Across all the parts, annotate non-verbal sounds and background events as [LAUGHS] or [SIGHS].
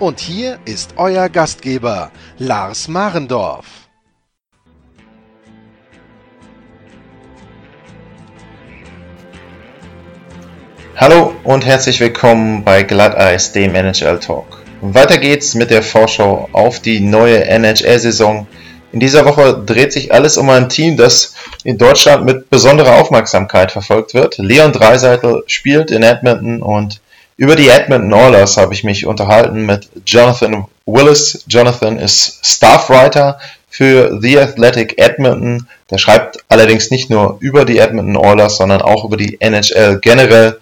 Und hier ist euer Gastgeber, Lars Marendorf. Hallo und herzlich willkommen bei Glatteis, dem NHL Talk. Weiter geht's mit der Vorschau auf die neue NHL-Saison. In dieser Woche dreht sich alles um ein Team, das in Deutschland mit besonderer Aufmerksamkeit verfolgt wird. Leon Dreiseitel spielt in Edmonton und über die Edmonton Oilers habe ich mich unterhalten mit Jonathan Willis. Jonathan ist Staffwriter für The Athletic Edmonton. Der schreibt allerdings nicht nur über die Edmonton Oilers, sondern auch über die NHL generell.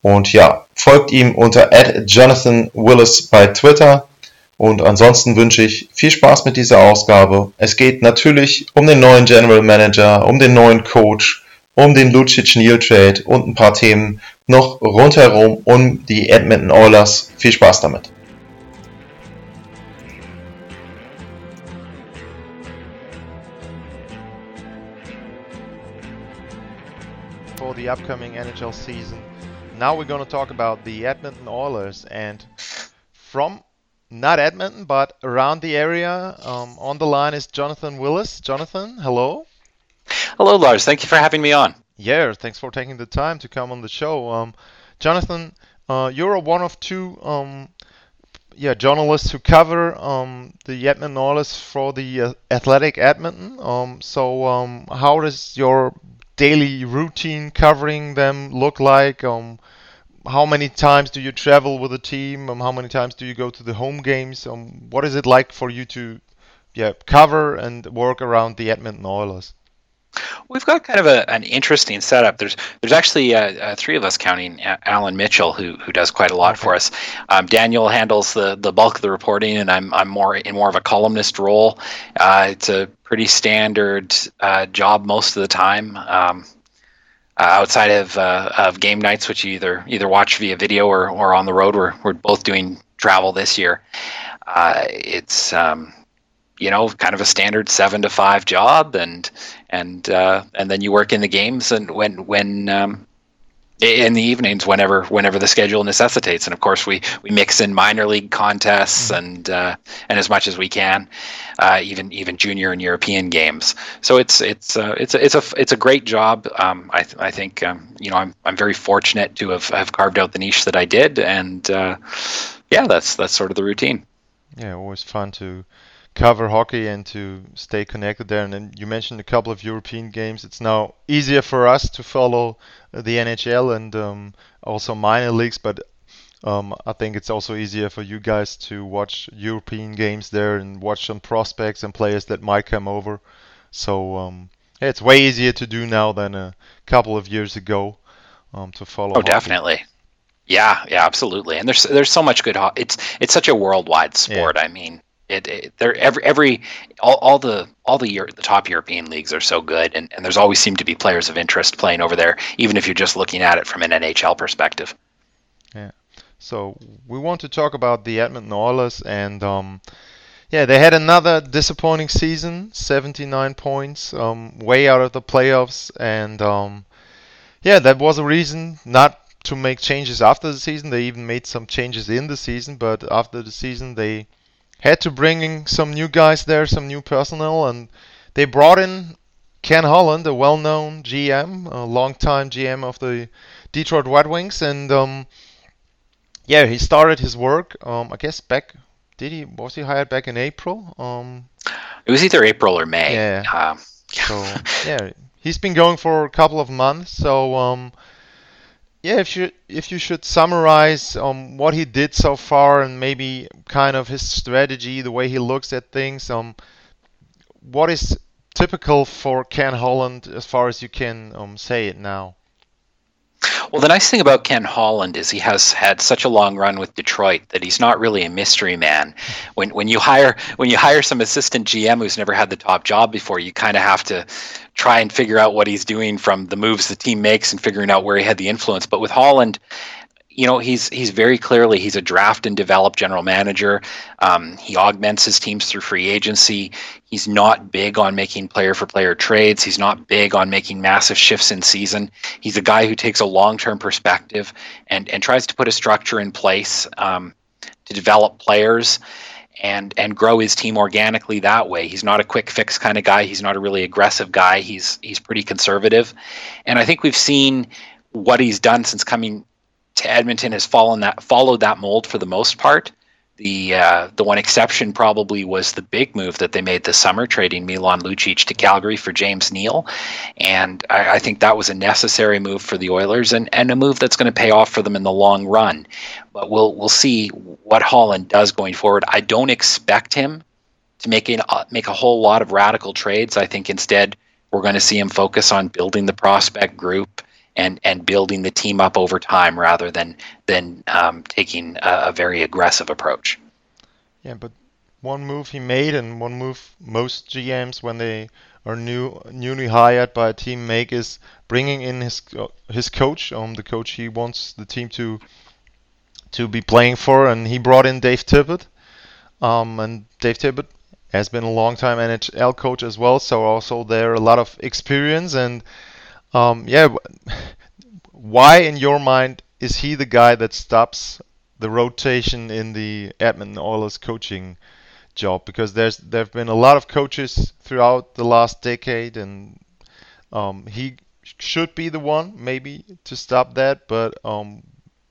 Und ja, folgt ihm unter Jonathan Willis bei Twitter. Und ansonsten wünsche ich viel Spaß mit dieser Ausgabe. Es geht natürlich um den neuen General Manager, um den neuen Coach, um den Lucic Neal Trade und ein paar Themen noch rundherum um die Edmonton Oilers. Viel Spaß damit. For the upcoming NHL season. Now we're going to talk about the Edmonton Oilers and from not Edmonton but around the area um, on the line is Jonathan Willis. Jonathan, hello. Hello, Lars. Thank you for having me on. Yeah, thanks for taking the time to come on the show. Um, Jonathan, uh, you're one of two um, yeah journalists who cover um, the Edmonton Oilers for the uh, Athletic Edmonton. Um, so um, how does your daily routine covering them look like? Um, how many times do you travel with the team? Um, how many times do you go to the home games? Um, what is it like for you to yeah cover and work around the Edmonton Oilers? We've got kind of a, an interesting setup. There's there's actually uh, uh, three of us counting Alan Mitchell, who who does quite a lot for us. Um, Daniel handles the, the bulk of the reporting, and I'm I'm more in more of a columnist role. Uh, it's a pretty standard uh, job most of the time. Um, uh, outside of uh, of game nights, which you either either watch via video or, or on the road, we're we're both doing travel this year. it's um, you know, kind of a standard seven to five job, and and uh, and then you work in the games and when when um, in the evenings whenever whenever the schedule necessitates, and of course we we mix in minor league contests mm-hmm. and uh, and as much as we can, uh, even even junior and European games. So it's it's uh, it's a, it's a it's a great job. Um, I th- I think um, you know I'm I'm very fortunate to have, have carved out the niche that I did, and uh, yeah, that's that's sort of the routine. Yeah, always fun to cover hockey and to stay connected there. And then you mentioned a couple of European games. It's now easier for us to follow the NHL and um, also minor leagues, but um, I think it's also easier for you guys to watch European games there and watch some prospects and players that might come over. So um, yeah, it's way easier to do now than a couple of years ago um, to follow. Oh, hockey. definitely. Yeah, yeah, absolutely. And there's there's so much good. Ho- it's it's such a worldwide sport. Yeah. I mean, it, it every every all, all the all the year the top European leagues are so good, and, and there's always seem to be players of interest playing over there, even if you're just looking at it from an NHL perspective. Yeah. So we want to talk about the Edmonton Oilers, and um, yeah, they had another disappointing season, 79 points, um, way out of the playoffs, and um, yeah, that was a reason not to make changes after the season. They even made some changes in the season, but after the season they had to bring in some new guys there, some new personnel, and they brought in Ken Holland, a well-known GM, a long-time GM of the Detroit Red Wings, and um, yeah, he started his work. Um, I guess back. Did he was he hired back in April? Um, it was either April or May. Yeah. Um, [LAUGHS] so yeah, he's been going for a couple of months. So um, yeah, if you if you should summarize um, what he did so far and maybe kind of his strategy, the way he looks at things, um, what is typical for Ken Holland as far as you can um, say it now? Well, the nice thing about Ken Holland is he has had such a long run with Detroit that he's not really a mystery man. When when you hire when you hire some assistant GM who's never had the top job before, you kind of have to try and figure out what he's doing from the moves the team makes and figuring out where he had the influence. But with Holland, you know he's he's very clearly he's a draft and develop general manager. Um, he augments his teams through free agency. He's not big on making player for player trades. He's not big on making massive shifts in season. He's a guy who takes a long term perspective and and tries to put a structure in place um, to develop players and and grow his team organically that way. He's not a quick fix kind of guy. He's not a really aggressive guy. He's he's pretty conservative, and I think we've seen what he's done since coming Edmonton has followed that followed that mold for the most part. The uh, the one exception probably was the big move that they made this summer, trading Milan Lucic to Calgary for James Neal, and I, I think that was a necessary move for the Oilers and, and a move that's going to pay off for them in the long run. But we'll we'll see what Holland does going forward. I don't expect him to make a, uh, make a whole lot of radical trades. I think instead we're going to see him focus on building the prospect group and and building the team up over time rather than than um, taking a, a, very aggressive approach. Yeah, but one move he made and one move most GMs when they are new newly hired by a team make is bringing in his his coach, um, the coach he wants the team to to be playing for, and he brought in Dave Tippett, um, and Dave Tippett has been a long time NHL coach as well, so also there a lot of experience and um, yeah, why in your mind is he the guy that stops the rotation in the Edmonton Oilers coaching job? Because there's there've been a lot of coaches throughout the last decade, and um, he should be the one maybe to stop that. But um,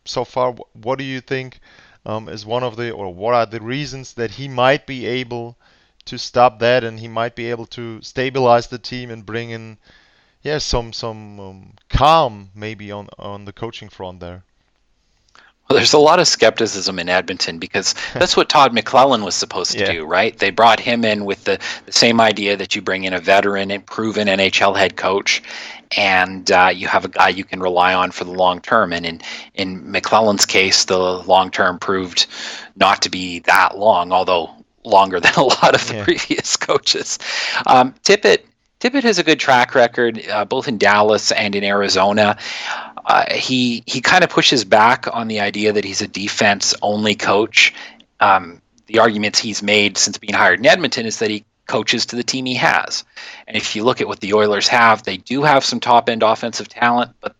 so far, what do you think um, is one of the or what are the reasons that he might be able to stop that, and he might be able to stabilize the team and bring in yeah, some some um, calm maybe on on the coaching front there. Well, there's a lot of skepticism in Edmonton because [LAUGHS] that's what Todd McLellan was supposed to yeah. do, right? They brought him in with the, the same idea that you bring in a veteran and proven NHL head coach, and uh, you have a guy you can rely on for the long term. And in in McLellan's case, the long term proved not to be that long, although longer [LAUGHS] than a lot of the yeah. previous coaches. Um, Tippett Tippett has a good track record, uh, both in Dallas and in Arizona. Uh, he he kind of pushes back on the idea that he's a defense only coach. Um, the arguments he's made since being hired in Edmonton is that he coaches to the team he has. And if you look at what the Oilers have, they do have some top end offensive talent, but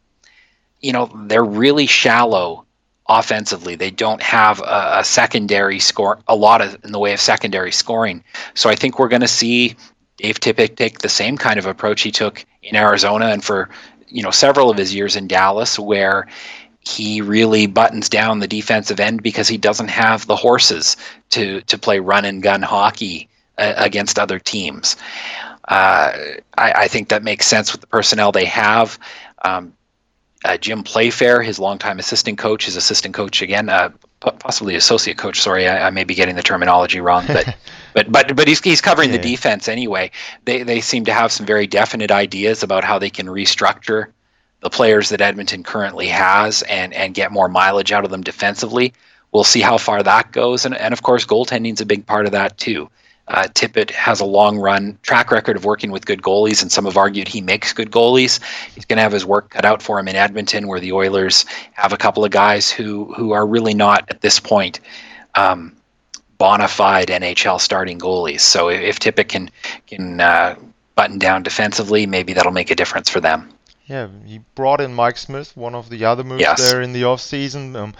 you know they're really shallow offensively. They don't have a, a secondary score, a lot of in the way of secondary scoring. So I think we're going to see Dave Tippett take the same kind of approach he took in Arizona and for you know several of his years in Dallas, where he really buttons down the defensive end because he doesn't have the horses to to play run and gun hockey uh, against other teams. Uh, I, I, think that makes sense with the personnel they have. Um, uh, Jim Playfair, his longtime assistant coach, his assistant coach again, uh, possibly associate coach. Sorry, I, I, may be getting the terminology wrong, but [LAUGHS] but but but he's he's covering yeah. the defense anyway. They they seem to have some very definite ideas about how they can restructure the players that Edmonton currently has and and get more mileage out of them defensively. We'll see how far that goes, and and of course goaltending is a big part of that too. Uh, Tippett has a long run track record of working with good goalies, and some have argued he makes good goalies. He's going to have his work cut out for him in Edmonton, where the Oilers have a couple of guys who who are really not at this point um, bona fide NHL starting goalies. So if, if Tippett can can uh, button down defensively, maybe that'll make a difference for them. Yeah, he brought in Mike Smith, one of the other moves yes. there in the offseason. Um,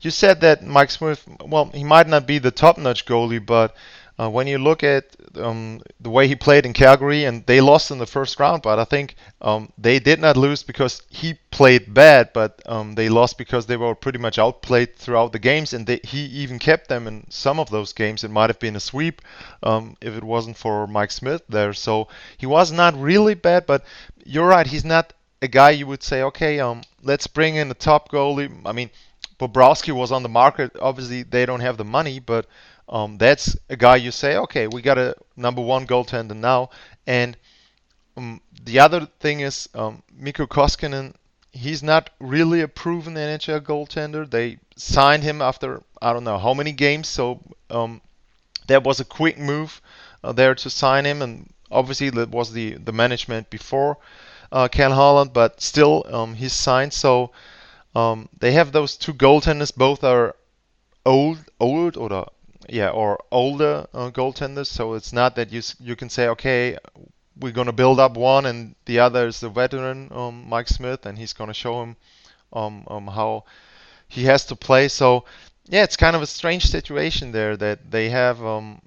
you said that Mike Smith, well, he might not be the top-notch goalie, but uh, when you look at um, the way he played in Calgary, and they lost in the first round, but I think um, they did not lose because he played bad, but um, they lost because they were pretty much outplayed throughout the games, and they, he even kept them in some of those games. It might have been a sweep um, if it wasn't for Mike Smith there. So he was not really bad, but you're right, he's not a guy you would say, okay, um, let's bring in a top goalie. I mean, Bobrovsky was on the market. Obviously, they don't have the money, but um, that's a guy you say, okay, we got a number one goaltender now. And um, the other thing is um, Mikko Koskinen. he's not really a proven NHL goaltender. They signed him after I don't know how many games, so um, that was a quick move uh, there to sign him, and obviously that was the the management before uh, Ken Holland, but still um, he's signed. So um, they have those two goaltenders. Both are old, old or yeah, or older uh, goaltenders. So it's not that you you can say okay, we're gonna build up one and the other is the veteran um, Mike Smith, and he's gonna show him um, um, how he has to play. So yeah, it's kind of a strange situation there that they have um,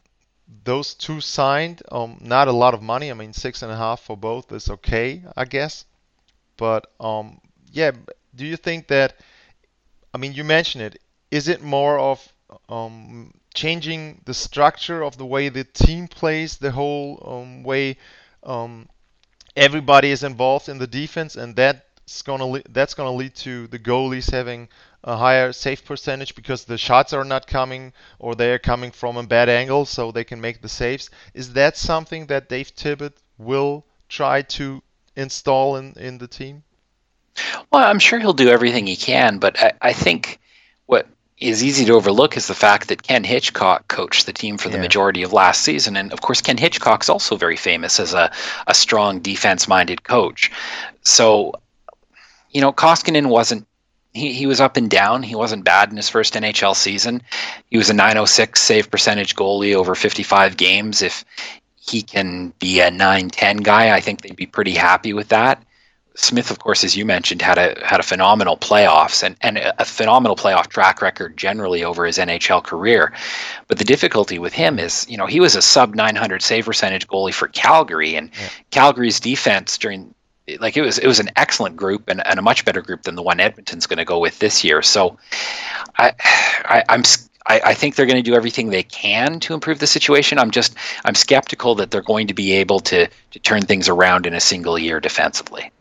those two signed. Um, not a lot of money. I mean, six and a half for both is okay, I guess. But um, yeah, do you think that? I mean, you mentioned it. Is it more of um, changing the structure of the way the team plays, the whole um, way um, everybody is involved in the defense, and that's gonna le- that's gonna lead to the goalies having a higher save percentage because the shots are not coming or they are coming from a bad angle, so they can make the saves. Is that something that Dave Tippett will try to install in, in the team? Well, I'm sure he'll do everything he can, but I, I think what is easy to overlook is the fact that Ken Hitchcock coached the team for the majority of last season. And of course, Ken Hitchcock's also very famous as a, a strong defense minded coach. So, you know, Koskinen wasn't he, he was up and down. He wasn't bad in his first NHL season. He was a 906 save percentage goalie over 55 games. If he can be a 910 guy, I think they'd be pretty happy with that. Smith, of course, as you mentioned, had a had a phenomenal playoffs and, and a phenomenal playoff track record generally over his NHL career. But the difficulty with him is, you know, he was a sub 900 save percentage goalie for Calgary, and yeah. Calgary's defense during like it was it was an excellent group and, and a much better group than the one Edmonton's going to go with this year. So I, I I'm I, I think they're going to do everything they can to improve the situation. I'm just I'm skeptical that they're going to be able to to turn things around in a single year defensively.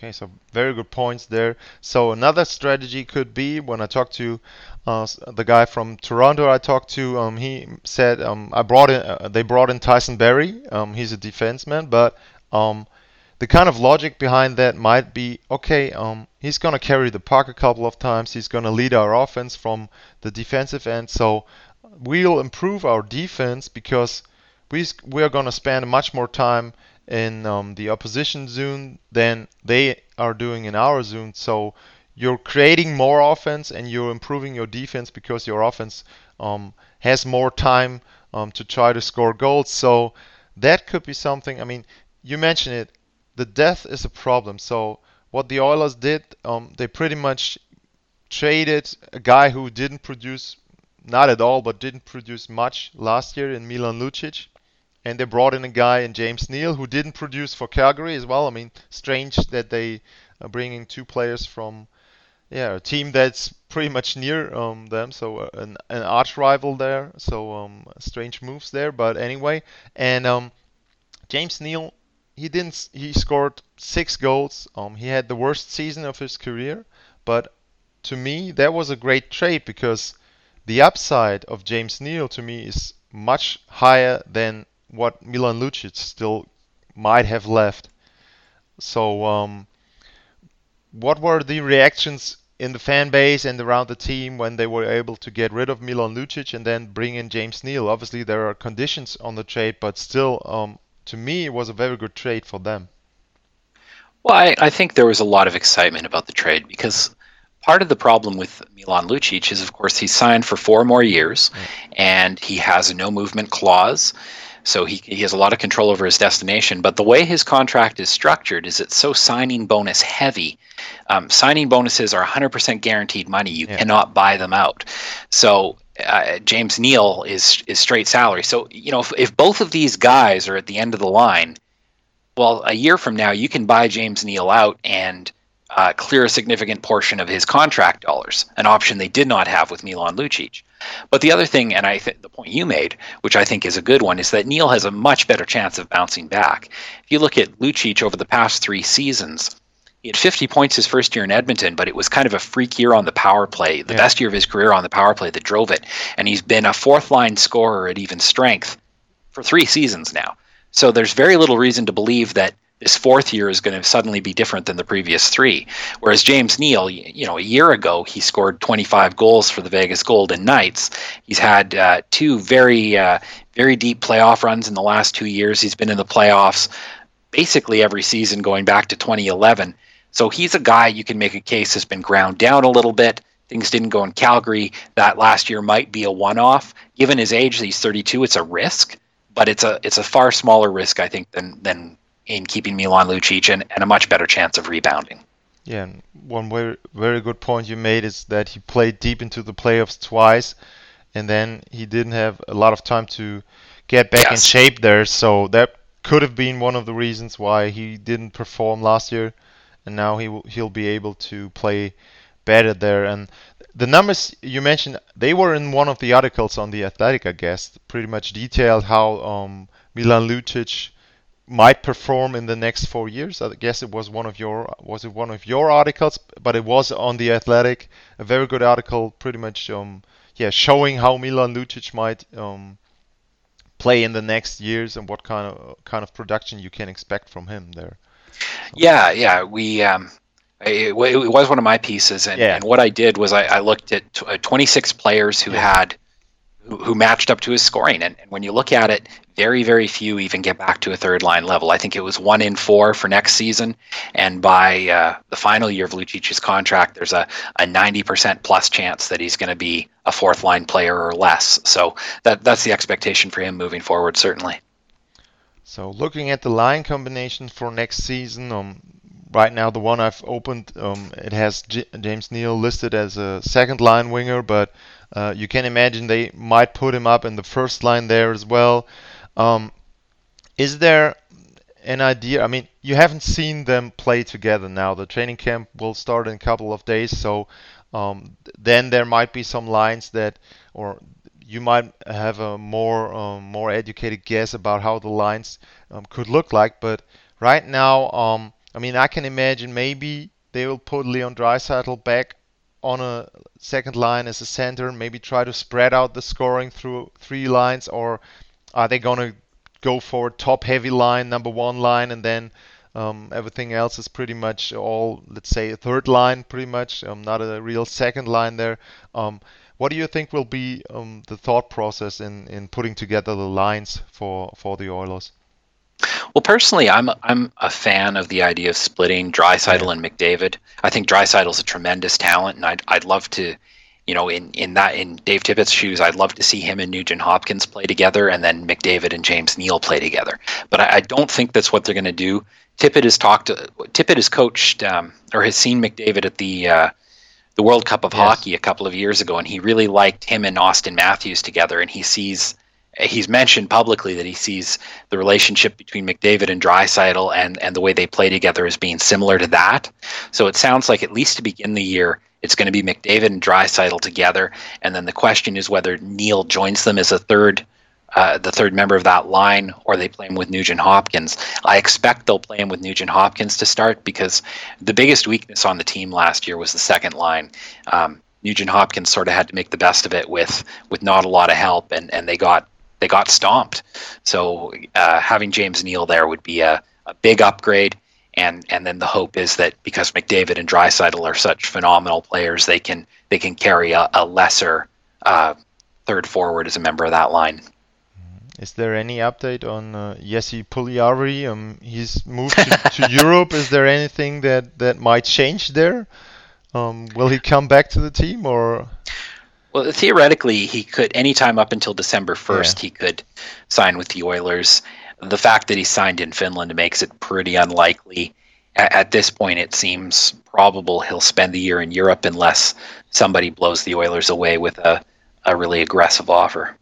Okay, so very good points there. So another strategy could be when I talked to uh, the guy from Toronto, I talked to, um, he said um, I brought in, uh, they brought in Tyson Barrie. Um, he's a defenseman, but um, the kind of logic behind that might be okay, um, he's going to carry the puck a couple of times, he's going to lead our offense from the defensive end, so we'll improve our defense because we, we are going to spend much more time in um, the opposition zone than they are doing in our zone. So you're creating more offense and you're improving your defense because your offense um, has more time um, to try to score goals. So that could be something. I mean, you mentioned it the death is a problem. So what the Oilers did, um, they pretty much traded a guy who didn't produce, not at all, but didn't produce much last year in Milan Lucic. And they brought in a guy in James Neal who didn't produce for Calgary as well. I mean, strange that they are bringing two players from, yeah, a team that's pretty much near um, them. So uh, an, an arch rival there. So um, strange moves there. But anyway, and um, James Neal he didn't. He scored six goals. Um, he had the worst season of his career, but to me that was a great trade because the upside of James Neal to me is much higher than what Milan Lucic still might have left. So, um, what were the reactions in the fan base and around the team when they were able to get rid of Milan Lucic and then bring in James Neal? Obviously, there are conditions on the trade, but still, um, to me, it was a very good trade for them. Well, I, I think there was a lot of excitement about the trade because part of the problem with Milan Lucic is, of course, he signed for four more years and he has a no movement clause. So he, he has a lot of control over his destination. But the way his contract is structured is it's so signing bonus heavy. Um, signing bonuses are 100% guaranteed money. You yeah. cannot buy them out. So uh, James Neal is is straight salary. So you know if, if both of these guys are at the end of the line, well, a year from now you can buy James Neal out and uh, clear a significant portion of his contract dollars, an option they did not have with Milan Lucic. But the other thing, and I think the point you made, which I think is a good one, is that Neal has a much better chance of bouncing back. If you look at Lucic over the past three seasons, he had 50 points his first year in Edmonton, but it was kind of a freak year on the power play, the yeah. best year of his career on the power play that drove it. And he's been a fourth line scorer at even strength for three seasons now. So there's very little reason to believe that this fourth year is going to suddenly be different than the previous three. Whereas James Neal, you know, a year ago he scored 25 goals for the Vegas Golden Knights. He's had uh, two very, uh, very deep playoff runs in the last two years. He's been in the playoffs basically every season going back to 2011. So he's a guy you can make a case has been ground down a little bit. Things didn't go in Calgary. That last year might be a one-off. Given his age, he's 32. It's a risk, but it's a it's a far smaller risk, I think, than than in keeping Milan Lucic and, and a much better chance of rebounding. Yeah, and one very very good point you made is that he played deep into the playoffs twice, and then he didn't have a lot of time to get back yes. in shape there. So that could have been one of the reasons why he didn't perform last year, and now he will, he'll be able to play better there. And the numbers you mentioned, they were in one of the articles on the Athletic, I guess, pretty much detailed how um, Milan Lucic might perform in the next four years. I guess it was one of your was it one of your articles, but it was on the Athletic, a very good article, pretty much um, yeah, showing how Milan Lucic might um, play in the next years and what kind of kind of production you can expect from him there. Yeah, yeah, we. Um, it, it, was one of my pieces, and, yeah. and what I did was I, I looked at t- uh, 26 players who yeah. had who, matched up to his scoring, and, and when you look at it, very, very few even get back to a third line level. I think it was one in four for next season. And by uh, the final year of Lucic's contract, there's a, a 90% plus chance that he's going to be a fourth line player or less. So that that's the expectation for him moving forward, certainly. So looking at the line combination for next season, um, right now the one I've opened, um, it has J- James Neal listed as a second line winger, but uh, you can imagine they might put him up in the first line there as well. Um, is there an idea? I mean, you haven't seen them play together now. The training camp will start in a couple of days, so um, then there might be some lines that, or you might have a more um, more educated guess about how the lines um, could look like. But right now, um, I mean, I can imagine maybe they will put Leon Draisaitl back on a second line as a center, maybe try to spread out the scoring through three lines, or are they going to go for a top heavy line, number one line, and then um, everything else is pretty much all, let's say, a third line, pretty much, um, not a real second line there. Um, what do you think will be um, the thought process in, in putting together the lines for, for the Oilers? Well, personally, I'm I'm a fan of the idea of splitting yeah. and McDavid. I think Draisaitl's a tremendous talent, and I'd I'd love to you know, in, in that in Dave Tippett's shoes, I'd love to see him and Nugent Hopkins play together, and then McDavid and James Neal play together. But I, I don't think that's what they're going to do. Tippett has talked. To, Tippett has coached um, or has seen McDavid at the uh, the World Cup of yes. Hockey a couple of years ago, and he really liked him and Auston Matthews together, and he sees. He's mentioned publicly that he sees the relationship between McDavid and Draisaitl and, and the way they play together as being similar to that. So it sounds like at least to begin the year, it's going to be McDavid and Draisaitl together, and then the question is whether Neal joins them as a third, uh, the third member of that line, or they play him with Nugent Hopkins. I expect they'll play him with Nugent Hopkins to start because the biggest weakness on the team last year was the second line. Um, Nugent Hopkins sort of had to make the best of it with with not a lot of help, and and they got they got stomped. So uh, having James Neal there would be a, a big upgrade and and then the hope is that because McDavid and Draisaitl are such phenomenal players, they can they can carry a, a lesser uh, third forward as a member of that line. Is there any update on uh, Jesse Puljujarvi? Um, he's moved to, to [LAUGHS] Europe. Is there anything that, that might change there? Um, will he come back to the team or? Well, theoretically, he could anytime up until December first. Yeah. He could sign with the Oilers the fact that he signed in Finland makes it pretty unlikely. At, at this point, it seems probable he'll spend the year in Europe unless somebody blows the Oilers away with a, a really aggressive offer.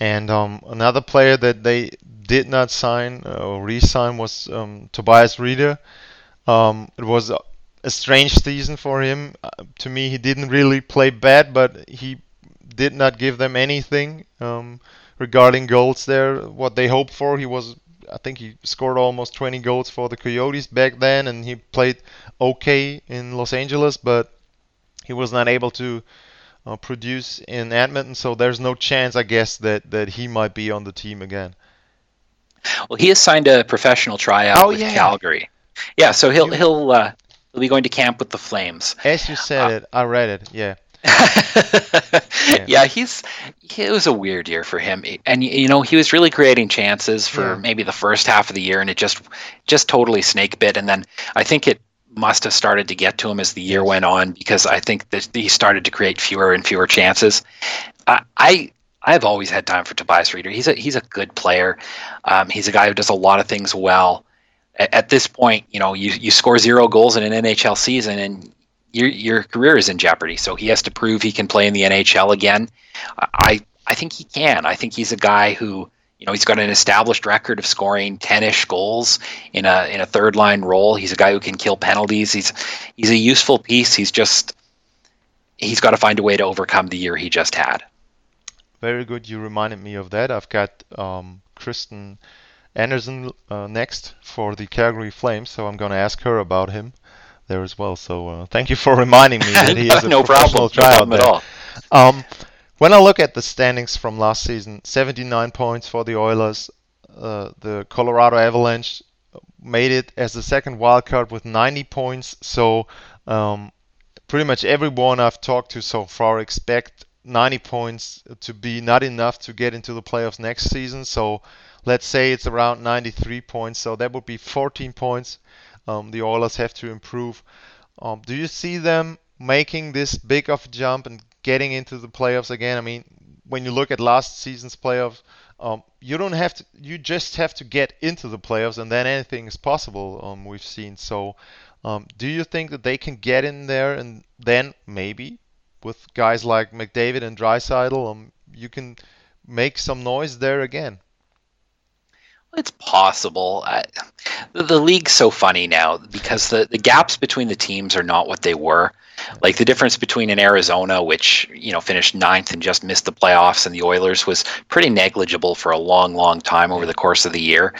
And um, another player that they did not sign uh, or re-sign was um, Tobias Rieder. Um, it was a, strange season for him. Uh, to me, he didn't really play bad, but he did not give them anything. Um, regarding goals there, what they hoped for. He was, I think, he scored almost 20 goals for the Coyotes back then, and he played okay in Los Angeles, but he was not able to uh, produce in Edmonton. So there's no chance, I guess, that that he might be on the team again. Well, he has signed a professional tryout Oh, with yeah. Calgary. Yeah, so he'll he'll uh, he'll be going to camp with the Flames. As you said Uh, it, I read it. [LAUGHS] Yeah. yeah. he's it was a weird year for him, and you know he was really creating chances for Yeah. maybe the first half of the year, and it just just totally snake bit. And then I think it must have started to get to him as the year went on because I think that he started to create fewer and fewer chances. I. I I've always had time for Tobias Rieder. He's a he's a good player. Um, he's a guy who does a lot of things well. At, at this point, you know, you, you score zero goals in an NHL season, and your your career is in jeopardy. So he has to prove he can play in the NHL again. I I think he can. I think he's a guy who you know he's got an established record of scoring ten-ish goals in a in a third line role. He's a guy who can kill penalties. He's he's a useful piece. He's just he's got to find a way to overcome the year he just had. Very good. You reminded me of that. I've got um, Kristen Anderson uh, next for the Calgary Flames, so I'm going to ask her about him there as well. So uh, thank you for [LAUGHS] reminding me that he [LAUGHS] is a no professional problem. No tryout problem at there. all. Um, when I look at the standings from last season, 79 points for the Oilers. Uh, the Colorado Avalanche made it as the second wild card with 90 points. So um, pretty much everyone I've talked to so far expect 90 points to be not enough to get into the playoffs next season. So let's say it's around 93 points. So that would be 14 points. Um, the Oilers have to improve. Um, do you see them making this big of a jump and getting into the playoffs again? I mean, when you look at last season's playoffs, um, you don't have to. You just have to get into the playoffs, and then anything is possible. Um, we've seen. So, um, do you think that they can get in there, and then maybe with guys like McDavid and Draisaitl, um, you can make some noise there again? It's possible. I, the, the league's so funny now because the, the gaps between the teams are not what they were. Like the difference between an Arizona, which you know finished ninth and just missed the playoffs, and the Oilers was pretty negligible for a long, long time over the course of the year.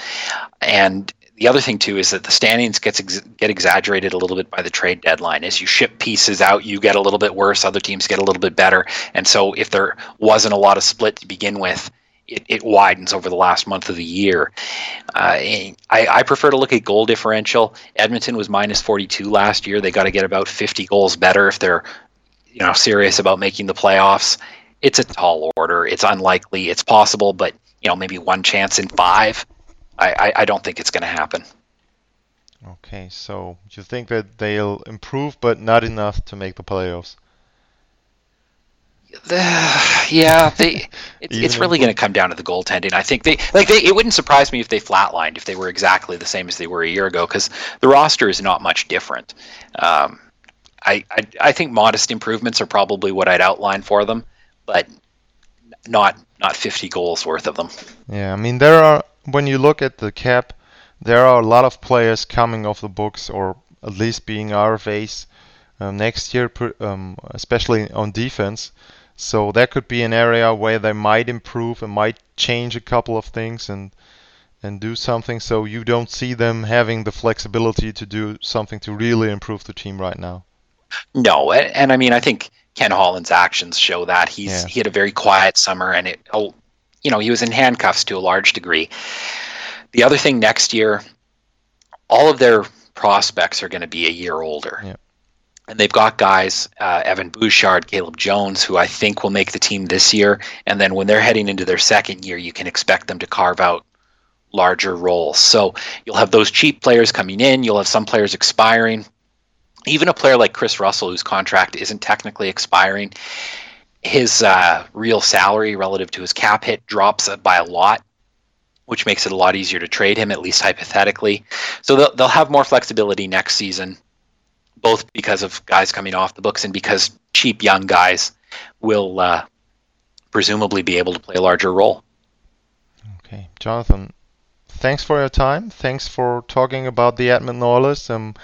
And the other thing too is that the standings gets ex- get exaggerated a little bit by the trade deadline. As you ship pieces out, you get a little bit worse. Other teams get a little bit better. And so if there wasn't a lot of split to begin with, it, it widens over the last month of the year. Uh, I, I prefer to look at goal differential. Edmonton was minus 42 last year. They got to get about 50 goals better if they're, you know, serious about making the playoffs. It's a tall order. It's unlikely. It's possible, but you know, maybe one chance in five. I, I, I don't think it's going to happen. Okay, so you think that they'll improve, but not enough to make the playoffs? [SIGHS] yeah, they. It's, it's really going to come down to the goaltending. I think they like they. It wouldn't surprise me if they flatlined if they were exactly the same as they were a year ago because the roster is not much different. Um, I, I I think modest improvements are probably what I'd outline for them, but not not 50 goals worth of them. Yeah, I mean there are when you look at the cap, there are a lot of players coming off the books or at least being RFAs um, next year, um, especially on defense. So that could be an area where they might improve and might change a couple of things and and do something. So you don't see them having the flexibility to do something to really improve the team right now. No, and, and I mean I think Ken Holland's actions show that he's Yeah. he had a very quiet summer, and it oh, you know he was in handcuffs to a large degree. The other thing next year, all of their prospects are going to be a year older. Yeah. And they've got guys, uh, Evan Bouchard, Caleb Jones, who I think will make the team this year. And then when they're heading into their second year, you can expect them to carve out larger roles. So you'll have those cheap players coming in, you'll have some players expiring. Even a player like Kris Russell, whose contract isn't technically expiring, his uh, real salary relative to his cap hit drops by a lot, which makes it a lot easier to trade him, at least hypothetically. So they'll, they'll have more flexibility next season, both because of guys coming off the books and because cheap young guys will uh, presumably be able to play a larger role. Okay, Jonathan, thanks for your time. Thanks for talking about the Edmonton Oilers. Um,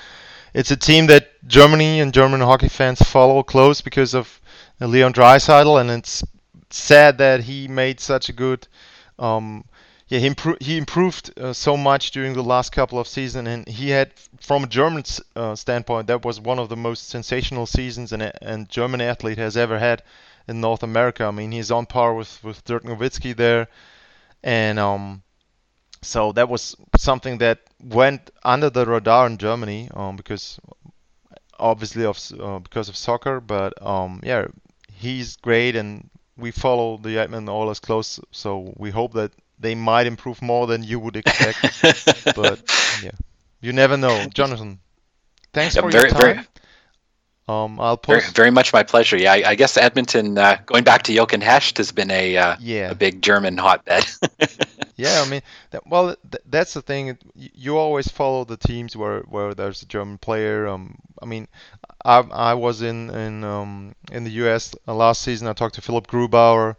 it's a team that Germany and German hockey fans follow close because of Leon Draisaitl, and it's sad that he made such a good. Um, yeah, he, impro- he improved uh, so much during the last couple of seasons, and he had, from a German uh, standpoint, that was one of the most sensational seasons an and German athlete has ever had in North America. I mean, he's on par with with Dirk Nowitzki there, and um, so that was something that went under the radar in Germany um, because obviously of uh, because of soccer. But um, yeah, he's great, and we follow the Edmonton Oilers close. So we hope that they might improve more than you would expect. [LAUGHS] but yeah, you never know, Jonathan. Thanks for very, your time. Very, um, I'll post. Very, very, much my pleasure. Yeah, I, I guess Edmonton, uh, going back to Jochen has been a uh, yeah. a big German hotbed. [LAUGHS] yeah, I mean, that, well, th- that's the thing. You always follow the teams where, where there's a German player. Um, I mean, I I was in in um in the U.S. last season. I talked to Philipp Grubauer.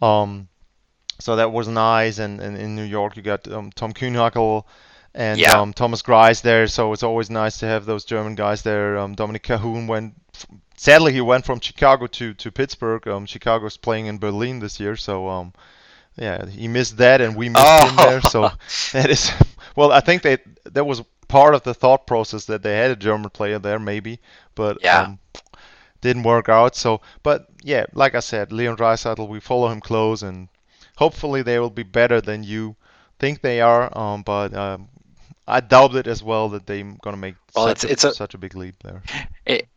Um, so that was nice. And, and in New York, you got um, Tom Kuhnhackl and yeah. um, Thomas Greiss there. So it's always nice to have those German guys there. Um, Dominik Kahun went. Sadly, he went from Chicago to to Pittsburgh. Um, Chicago's playing in Berlin this year, so um, yeah, he missed that, and we missed oh. him there. So [LAUGHS] [LAUGHS] that is well, I think that that was part of the thought process that they had a German player there, maybe, but yeah. Um, didn't work out. So, but yeah, like I said, Leon Draisaitl, we follow him close, and hopefully they will be better than you think they are. Um, but um, I doubt it as well that they're going to make well, such, it's, a, it's a, such a big leap there. It,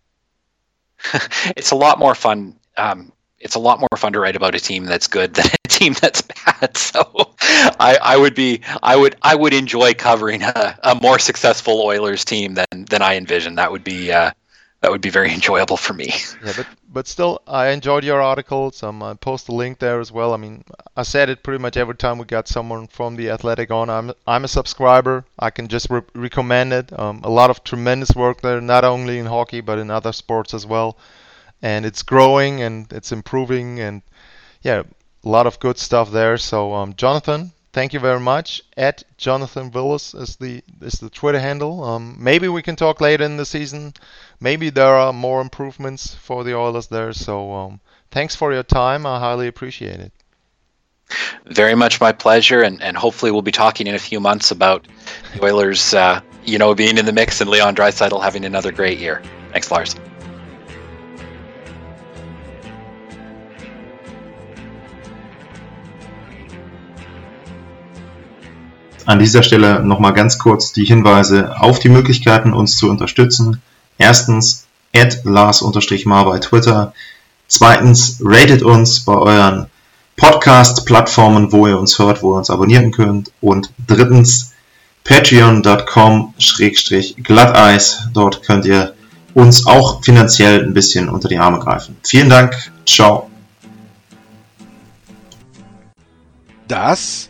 [LAUGHS] it's a lot more fun. Um, it's a lot more fun to write about a team that's good [LAUGHS] than a team that's bad. [LAUGHS] So I, I would be I would I would enjoy covering a, a more successful Oilers team than than I envision. That would be uh, that would be very enjoyable for me. Yeah, but but still, I enjoyed your articles. Um, I post a link there as well. I mean, I said it pretty much every time we got someone from the Athletic on. I'm I'm a subscriber. I can just re- recommend it. Um, a lot of tremendous work there, not only in hockey but in other sports as well. And it's growing and it's improving and yeah, a lot of good stuff there. So um, Jonathan, thank you very much. At Jonathan Willis is the is the Twitter handle. Um, maybe we can talk later in the season. Maybe there are more improvements for the Oilers there. So um, thanks for your time. I highly appreciate it. Very much my pleasure, and, and hopefully we'll be talking in a few months about the Oilers, uh, you know, being in the mix and Leon Draisaitl having another great year. Thanks, Lars. An dieser Stelle nochmal ganz kurz die Hinweise auf die Möglichkeiten, uns zu unterstützen. Erstens, add Lars-Mar bei Twitter. Zweitens, ratet uns bei euren Podcast-Plattformen, wo ihr uns hört, wo ihr uns abonnieren könnt. Und drittens, patreon.com-glatteis. Dort könnt ihr uns auch finanziell ein bisschen unter die Arme greifen. Vielen Dank. Ciao. Das